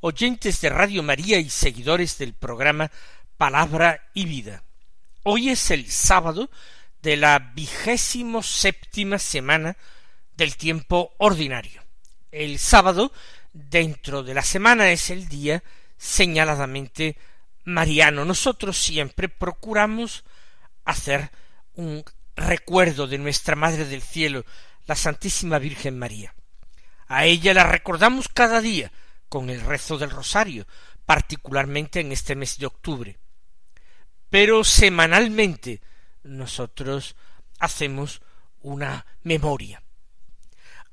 oyentes de Radio María y seguidores del programa Palabra y Vida. Hoy es el sábado de la vigésimo séptima semana del tiempo ordinario. El sábado dentro de la semana es el día señaladamente mariano. Nosotros siempre procuramos hacer un recuerdo de nuestra Madre del Cielo, la Santísima Virgen María. A ella la recordamos cada día con el rezo del rosario, particularmente en este mes de octubre. Pero semanalmente nosotros hacemos una memoria.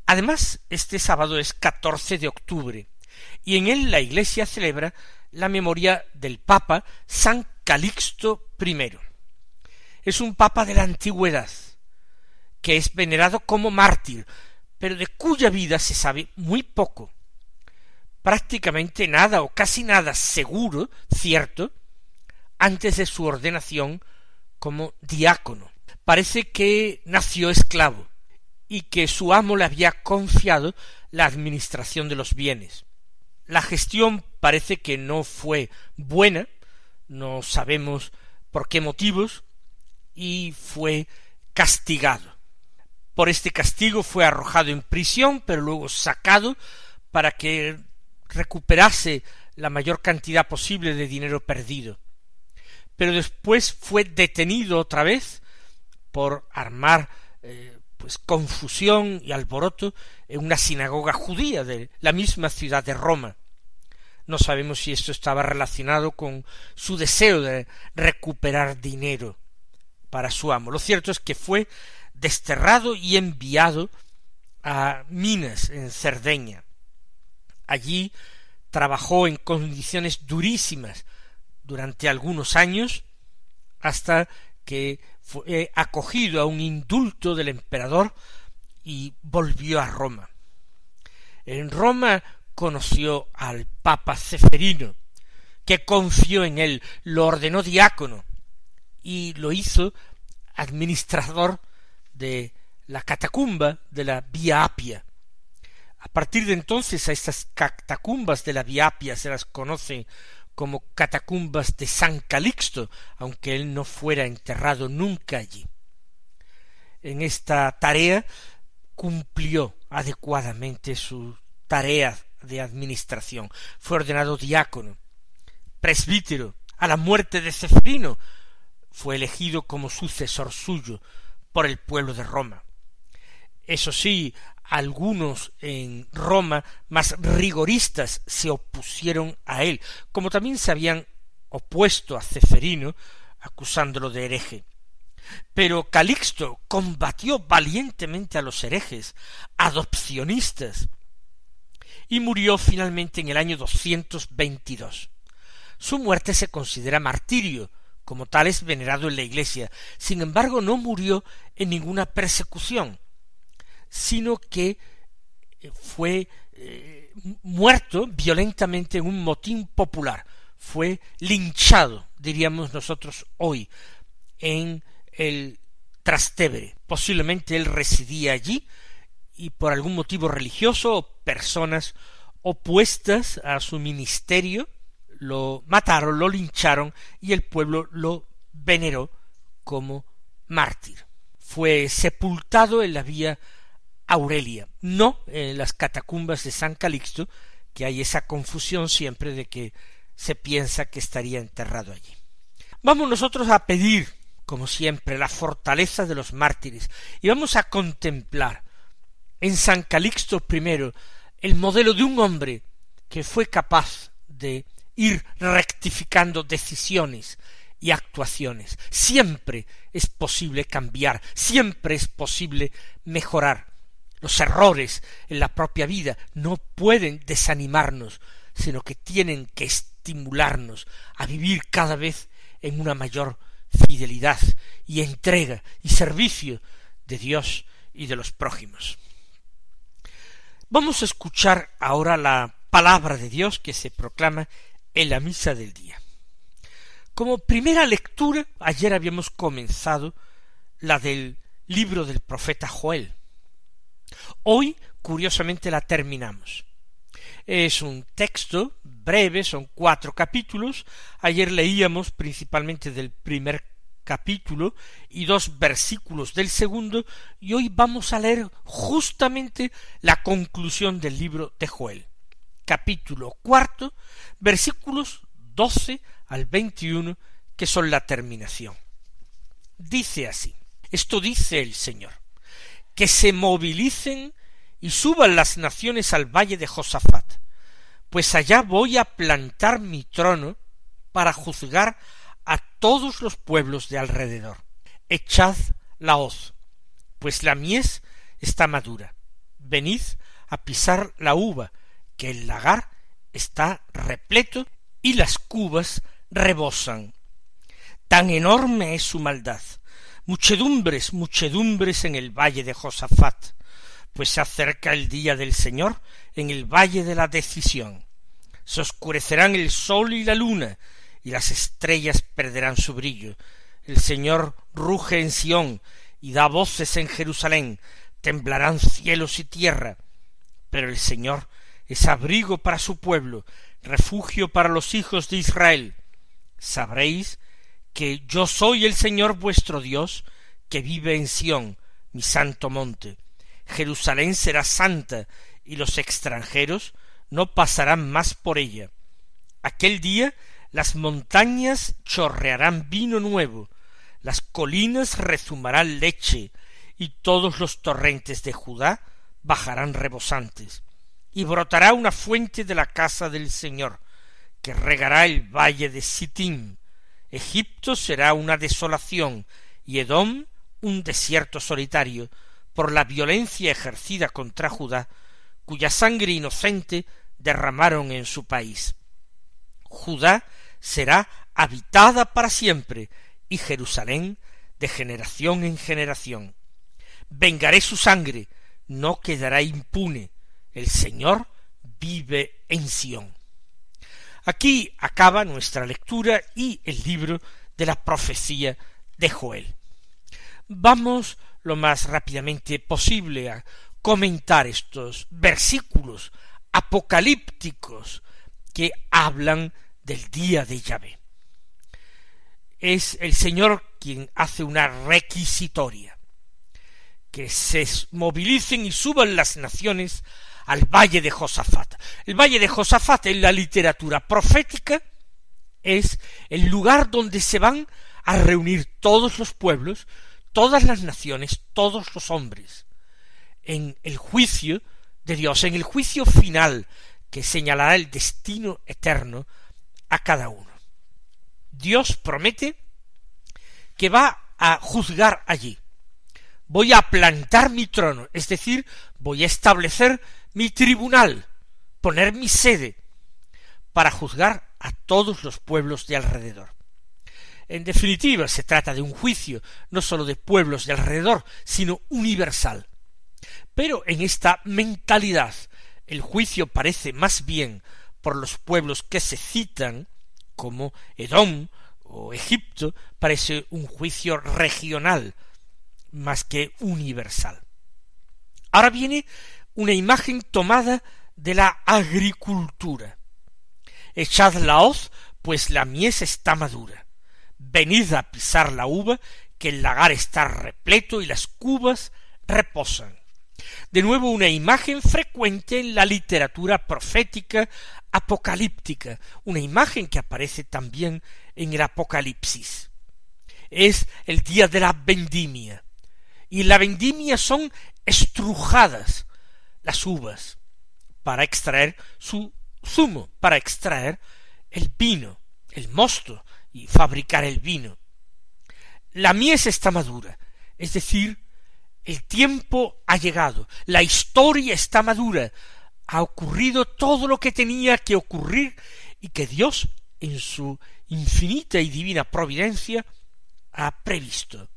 Además, este sábado es 14 de octubre y en él la Iglesia celebra la memoria del Papa San Calixto I. Es un papa de la antigüedad, que es venerado como mártir, pero de cuya vida se sabe muy poco. Prácticamente nada o casi nada seguro, cierto, antes de su ordenación como diácono. Parece que nació esclavo y que su amo le había confiado la administración de los bienes. La gestión parece que no fue buena, no sabemos por qué motivos, y fue castigado. Por este castigo fue arrojado en prisión, pero luego sacado para que recuperase la mayor cantidad posible de dinero perdido. Pero después fue detenido otra vez por armar eh, pues confusión y alboroto en una sinagoga judía de la misma ciudad de Roma. No sabemos si esto estaba relacionado con su deseo de recuperar dinero para su amo. Lo cierto es que fue desterrado y enviado a Minas, en Cerdeña. Allí trabajó en condiciones durísimas durante algunos años hasta que fue acogido a un indulto del emperador y volvió a Roma. En Roma conoció al Papa Ceferino, que confió en él, lo ordenó diácono y lo hizo administrador de la catacumba de la Vía Apia. A partir de entonces a estas catacumbas de la Vía Apia se las conoce como catacumbas de San Calixto, aunque él no fuera enterrado nunca allí. En esta tarea cumplió adecuadamente su tarea de administración. Fue ordenado diácono, presbítero, a la muerte de Cefrino, fue elegido como sucesor suyo por el pueblo de Roma. Eso sí, algunos en Roma más rigoristas se opusieron a él, como también se habían opuesto a Ceferino, acusándolo de hereje. Pero Calixto combatió valientemente a los herejes, adopcionistas, y murió finalmente en el año 222. Su muerte se considera martirio, como tal es venerado en la Iglesia. Sin embargo, no murió en ninguna persecución, sino que eh, fue eh, muerto violentamente en un motín popular. Fue linchado, diríamos nosotros hoy, en el Trastevere. Posiblemente él residía allí y por algún motivo religioso personas opuestas a su ministerio lo mataron, lo lincharon y el pueblo lo veneró como mártir. Fue sepultado en la vía Aurelia, no en las catacumbas de San Calixto, que hay esa confusión siempre de que se piensa que estaría enterrado allí. Vamos nosotros a pedir, como siempre, la fortaleza de los mártires y vamos a contemplar en San Calixto I el modelo de un hombre que fue capaz de ir rectificando decisiones y actuaciones. Siempre es posible cambiar, siempre es posible mejorar. Los errores en la propia vida no pueden desanimarnos, sino que tienen que estimularnos a vivir cada vez en una mayor fidelidad y entrega y servicio de Dios y de los prójimos. Vamos a escuchar ahora la palabra de Dios que se proclama en la misa del día. Como primera lectura, ayer habíamos comenzado la del libro del profeta Joel. Hoy, curiosamente, la terminamos. Es un texto breve, son cuatro capítulos. Ayer leíamos principalmente del primer capítulo y dos versículos del segundo, y hoy vamos a leer justamente la conclusión del libro de Joel. Capítulo cuarto, versículos doce al veintiuno, que son la terminación. Dice así, esto dice el Señor, que se movilicen y suban las naciones al valle de Josafat, pues allá voy a plantar mi trono para juzgar a todos los pueblos de alrededor. Echad la hoz, pues la mies está madura. Venid a pisar la uva, que el lagar está repleto y las cubas rebosan. Tan enorme es su maldad. Muchedumbres, muchedumbres en el valle de Josafat pues se acerca el día del Señor en el valle de la decisión. Se oscurecerán el sol y la luna, y las estrellas perderán su brillo. El Señor ruge en Sión y da voces en Jerusalén, temblarán cielos y tierra. Pero el Señor es abrigo para su pueblo, refugio para los hijos de Israel. Sabréis que yo soy el Señor vuestro Dios, que vive en Sión, mi santo monte. Jerusalén será santa, y los extranjeros no pasarán más por ella. Aquel día las montañas chorrearán vino nuevo, las colinas rezumarán leche, y todos los torrentes de Judá bajarán rebosantes, y brotará una fuente de la casa del Señor, que regará el valle de Sittim. Egipto será una desolación, y Edom un desierto solitario, por la violencia ejercida contra Judá, cuya sangre inocente derramaron en su país. Judá será habitada para siempre, y Jerusalén de generación en generación. Vengaré su sangre, no quedará impune. El Señor vive en Sión. Aquí acaba nuestra lectura y el libro de la profecía de Joel. Vamos lo más rápidamente posible a comentar estos versículos apocalípticos que hablan del día de Yahvé. Es el Señor quien hace una requisitoria, que se movilicen y suban las naciones al valle de Josafat. El valle de Josafat en la literatura profética es el lugar donde se van a reunir todos los pueblos todas las naciones, todos los hombres, en el juicio de Dios, en el juicio final que señalará el destino eterno a cada uno. Dios promete que va a juzgar allí. Voy a plantar mi trono, es decir, voy a establecer mi tribunal, poner mi sede, para juzgar a todos los pueblos de alrededor. En definitiva, se trata de un juicio no sólo de pueblos de alrededor, sino universal. Pero en esta mentalidad el juicio parece más bien por los pueblos que se citan, como Edom o Egipto, parece un juicio regional más que universal. Ahora viene una imagen tomada de la agricultura. Echad la hoz, pues la mies está madura venid a pisar la uva, que el lagar está repleto y las cubas reposan. De nuevo una imagen frecuente en la literatura profética apocalíptica, una imagen que aparece también en el Apocalipsis. Es el día de la vendimia, y la vendimia son estrujadas las uvas para extraer su zumo, para extraer el vino, el mosto, y fabricar el vino. La mies está madura, es decir, el tiempo ha llegado, la historia está madura, ha ocurrido todo lo que tenía que ocurrir y que Dios en su infinita y divina providencia, ha previsto.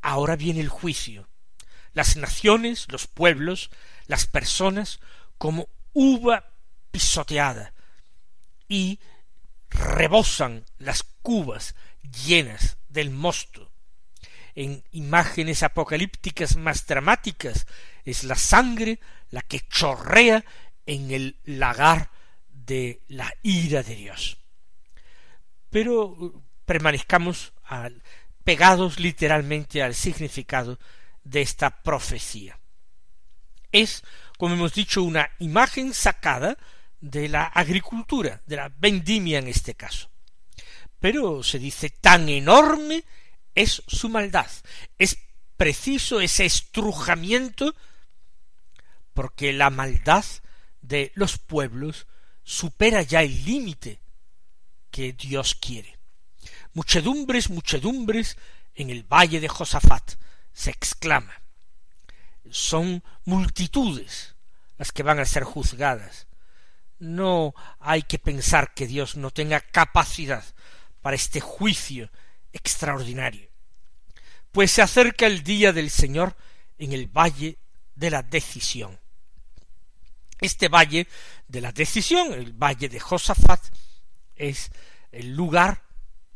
Ahora viene el juicio. Las naciones, los pueblos, las personas, como uva pisoteada, y rebosan las cubas llenas del mosto. En imágenes apocalípticas más dramáticas es la sangre la que chorrea en el lagar de la ira de Dios. Pero uh, permanezcamos pegados literalmente al significado de esta profecía. Es, como hemos dicho, una imagen sacada de la agricultura, de la vendimia en este caso. Pero se dice tan enorme es su maldad. Es preciso ese estrujamiento porque la maldad de los pueblos supera ya el límite que Dios quiere. Muchedumbres, muchedumbres en el valle de Josafat, se exclama. Son multitudes las que van a ser juzgadas. No hay que pensar que Dios no tenga capacidad para este juicio extraordinario. Pues se acerca el día del Señor en el valle de la decisión. Este valle de la decisión, el valle de Josafat, es el lugar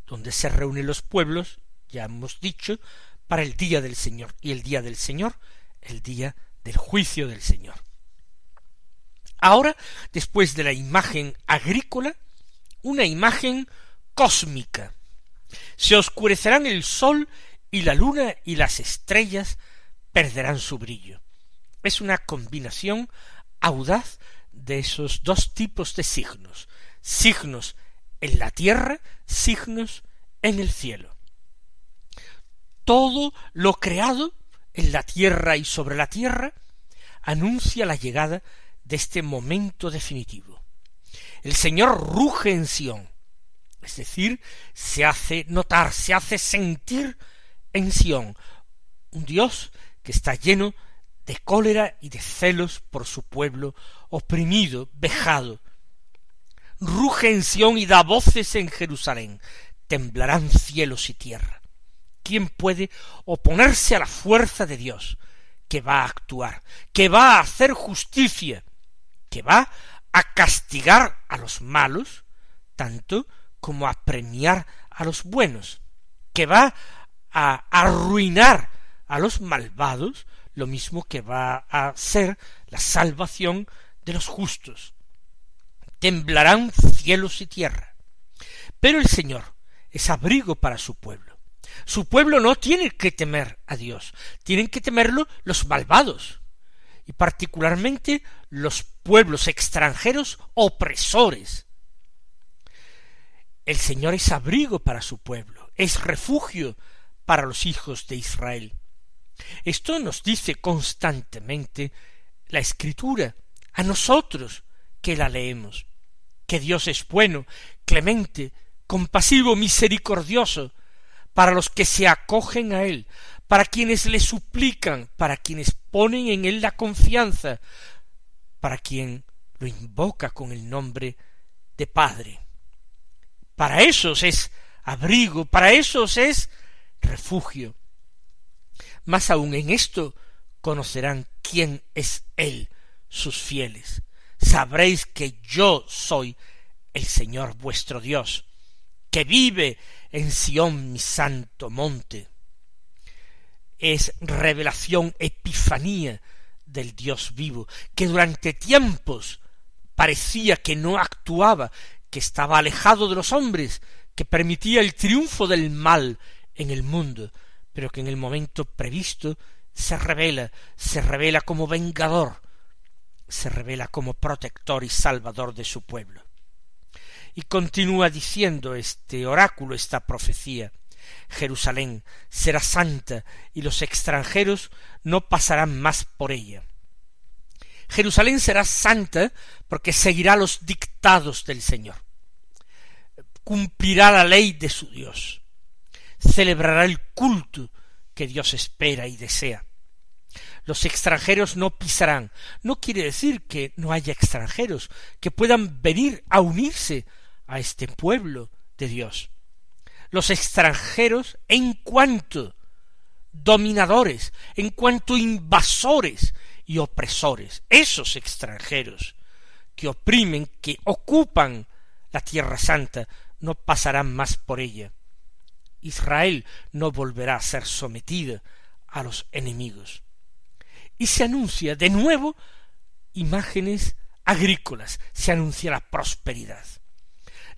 donde se reúnen los pueblos, ya hemos dicho, para el día del Señor. Y el día del Señor, el día del juicio del Señor. Ahora, después de la imagen agrícola, una imagen cósmica. Se oscurecerán el sol y la luna y las estrellas perderán su brillo. Es una combinación audaz de esos dos tipos de signos, signos en la tierra, signos en el cielo. Todo lo creado en la tierra y sobre la tierra anuncia la llegada de este momento definitivo. El Señor ruge en Sión, es decir, se hace notar, se hace sentir en Sión, un Dios que está lleno de cólera y de celos por su pueblo oprimido, vejado. Ruge en Sión y da voces en Jerusalén, temblarán cielos y tierra. ¿Quién puede oponerse a la fuerza de Dios, que va a actuar, que va a hacer justicia, que va a castigar a los malos, tanto como a premiar a los buenos, que va a arruinar a los malvados, lo mismo que va a ser la salvación de los justos. Temblarán cielos y tierra. Pero el Señor es abrigo para su pueblo. Su pueblo no tiene que temer a Dios, tienen que temerlo los malvados, y particularmente los pueblos extranjeros opresores. El Señor es abrigo para su pueblo, es refugio para los hijos de Israel. Esto nos dice constantemente la Escritura, a nosotros que la leemos, que Dios es bueno, clemente, compasivo, misericordioso, para los que se acogen a Él, para quienes le suplican, para quienes ponen en Él la confianza, para quien lo invoca con el nombre de Padre. Para esos es abrigo, para esos es refugio, más aún en esto conocerán quién es Él, sus fieles. Sabréis que yo soy el Señor vuestro Dios, que vive en Sión mi santo monte. Es revelación, epifanía del Dios vivo, que durante tiempos parecía que no actuaba, que estaba alejado de los hombres, que permitía el triunfo del mal en el mundo, pero que en el momento previsto se revela, se revela como vengador, se revela como protector y salvador de su pueblo. Y continúa diciendo este oráculo, esta profecía, Jerusalén será santa y los extranjeros no pasarán más por ella. Jerusalén será santa porque seguirá los dictados del Señor, cumplirá la ley de su Dios, celebrará el culto que Dios espera y desea. Los extranjeros no pisarán. No quiere decir que no haya extranjeros, que puedan venir a unirse a este pueblo de Dios. Los extranjeros en cuanto dominadores, en cuanto invasores y opresores, esos extranjeros que oprimen, que ocupan la tierra santa, no pasarán más por ella. Israel no volverá a ser sometida a los enemigos. Y se anuncia de nuevo imágenes agrícolas, se anuncia la prosperidad.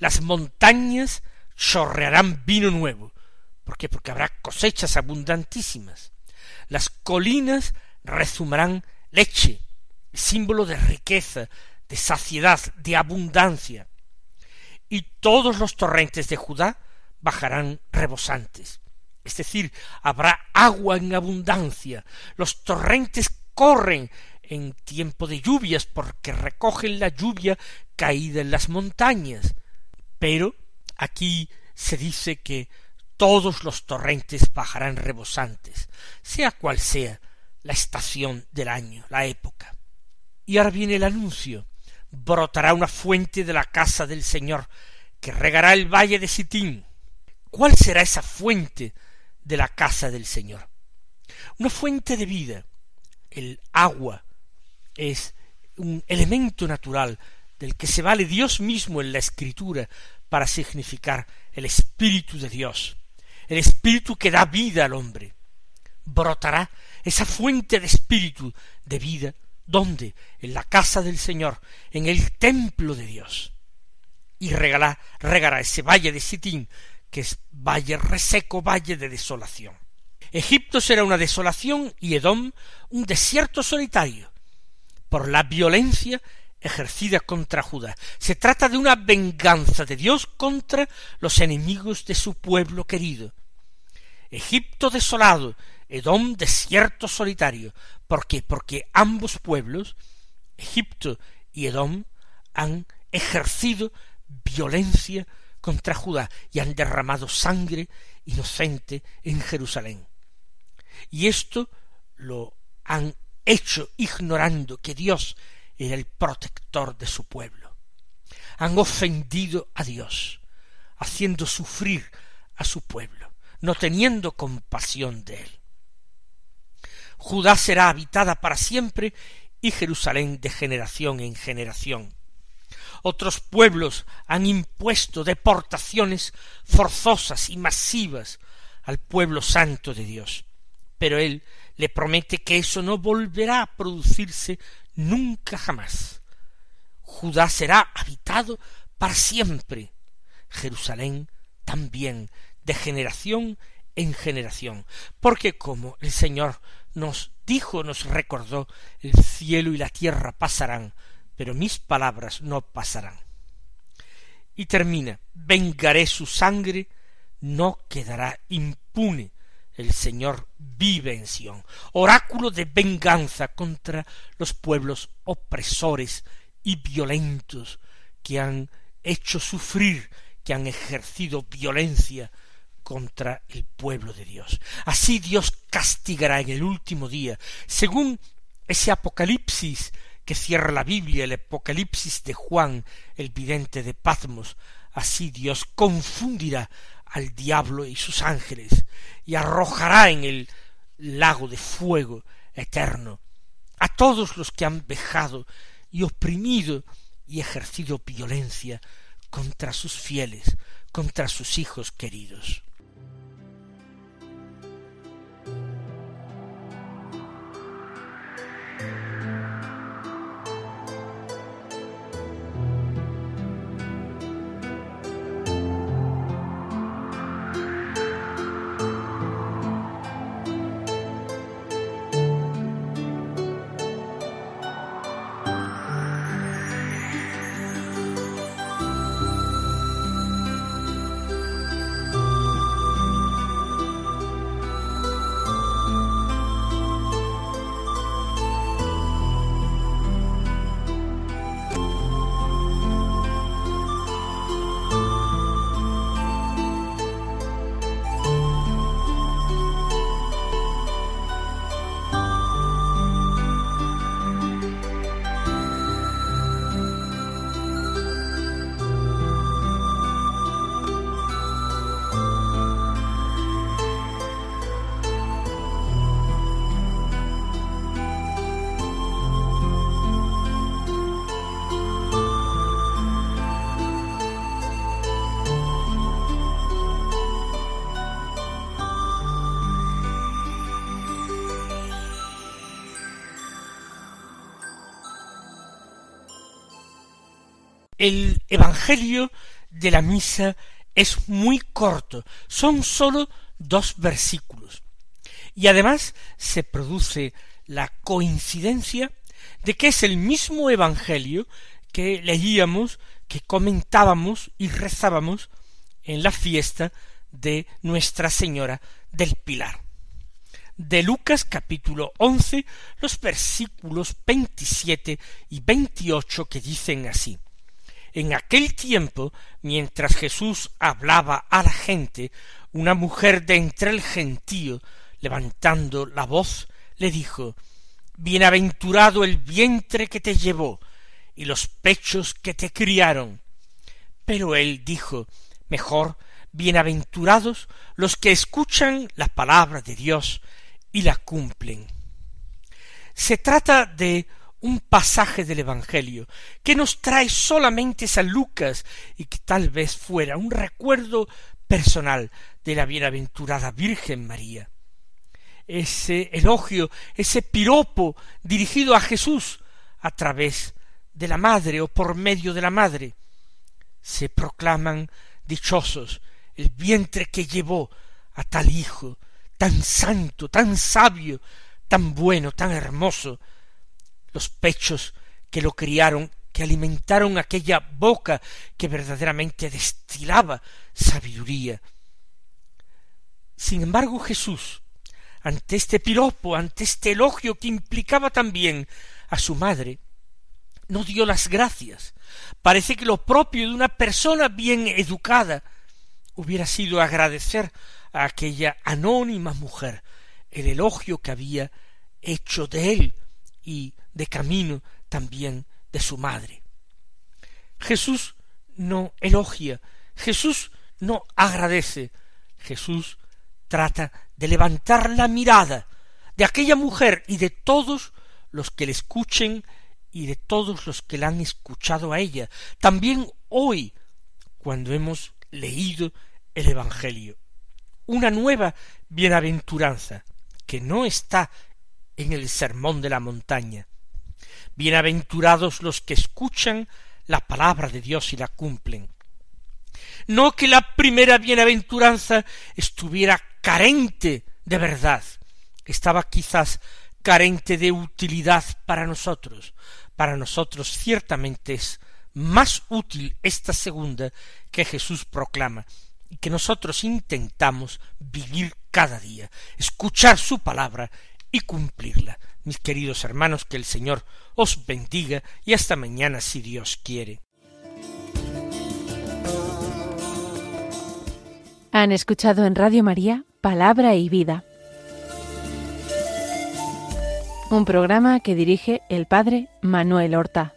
Las montañas chorrearán vino nuevo. ¿Por qué? Porque habrá cosechas abundantísimas. Las colinas rezumarán leche, símbolo de riqueza, de saciedad, de abundancia. Y todos los torrentes de Judá bajarán rebosantes. Es decir, habrá agua en abundancia. Los torrentes corren en tiempo de lluvias porque recogen la lluvia caída en las montañas. Pero aquí se dice que todos los torrentes bajarán rebosantes, sea cual sea la estación del año, la época. Y ahora viene el anuncio. Brotará una fuente de la casa del Señor, que regará el valle de Sitín. ¿Cuál será esa fuente de la casa del Señor? Una fuente de vida. El agua es un elemento natural del que se vale Dios mismo en la Escritura para significar el Espíritu de Dios, el Espíritu que da vida al hombre. Brotará esa fuente de Espíritu de vida, ¿dónde? En la casa del Señor, en el templo de Dios. Y regará, regará ese valle de Sitín, que es valle reseco, valle de desolación. Egipto será una desolación y Edom un desierto solitario, por la violencia ejercida contra Judá. Se trata de una venganza de Dios contra los enemigos de su pueblo querido. Egipto desolado, Edom desierto solitario. ¿Por qué? Porque ambos pueblos, Egipto y Edom, han ejercido violencia contra Judá y han derramado sangre inocente en Jerusalén. Y esto lo han hecho ignorando que Dios era el protector de su pueblo. Han ofendido a Dios, haciendo sufrir a su pueblo, no teniendo compasión de él. Judá será habitada para siempre y Jerusalén de generación en generación. Otros pueblos han impuesto deportaciones forzosas y masivas al pueblo santo de Dios, pero él le promete que eso no volverá a producirse nunca jamás. Judá será habitado para siempre. Jerusalén también, de generación en generación, porque como el Señor nos dijo, nos recordó, el cielo y la tierra pasarán, pero mis palabras no pasarán. Y termina, vengaré su sangre, no quedará impune el Señor vive en Sión, oráculo de venganza contra los pueblos opresores y violentos que han hecho sufrir, que han ejercido violencia contra el pueblo de Dios. Así Dios castigará en el último día, según ese Apocalipsis que cierra la Biblia, el Apocalipsis de Juan, el vidente de Patmos, así Dios confundirá al diablo y sus ángeles, y arrojará en el lago de fuego eterno a todos los que han vejado y oprimido y ejercido violencia contra sus fieles, contra sus hijos queridos. El Evangelio de la misa es muy corto, son sólo dos versículos. Y además se produce la coincidencia de que es el mismo Evangelio que leíamos, que comentábamos y rezábamos en la fiesta de Nuestra Señora del Pilar. De Lucas capítulo once, los versículos veintisiete y veintiocho que dicen así. En aquel tiempo, mientras Jesús hablaba a la gente, una mujer de entre el gentío, levantando la voz, le dijo Bienaventurado el vientre que te llevó y los pechos que te criaron. Pero él dijo Mejor, bienaventurados los que escuchan la palabra de Dios y la cumplen. Se trata de un pasaje del Evangelio que nos trae solamente San Lucas y que tal vez fuera un recuerdo personal de la bienaventurada Virgen María. Ese elogio, ese piropo dirigido a Jesús a través de la madre o por medio de la madre, se proclaman dichosos el vientre que llevó a tal hijo, tan santo, tan sabio, tan bueno, tan hermoso, los pechos que lo criaron, que alimentaron aquella boca que verdaderamente destilaba sabiduría. Sin embargo, Jesús, ante este piropo, ante este elogio que implicaba también a su madre, no dio las gracias. Parece que lo propio de una persona bien educada hubiera sido agradecer a aquella anónima mujer el elogio que había hecho de él y de camino también de su madre. Jesús no elogia, Jesús no agradece, Jesús trata de levantar la mirada de aquella mujer y de todos los que le escuchen y de todos los que la han escuchado a ella, también hoy, cuando hemos leído el Evangelio. Una nueva bienaventuranza que no está en el sermón de la montaña. Bienaventurados los que escuchan la palabra de Dios y la cumplen. No que la primera bienaventuranza estuviera carente de verdad, estaba quizás carente de utilidad para nosotros. Para nosotros ciertamente es más útil esta segunda que Jesús proclama y que nosotros intentamos vivir cada día, escuchar su palabra y cumplirla. Mis queridos hermanos, que el Señor os bendiga y hasta mañana si Dios quiere. Han escuchado en Radio María Palabra y Vida, un programa que dirige el Padre Manuel Horta.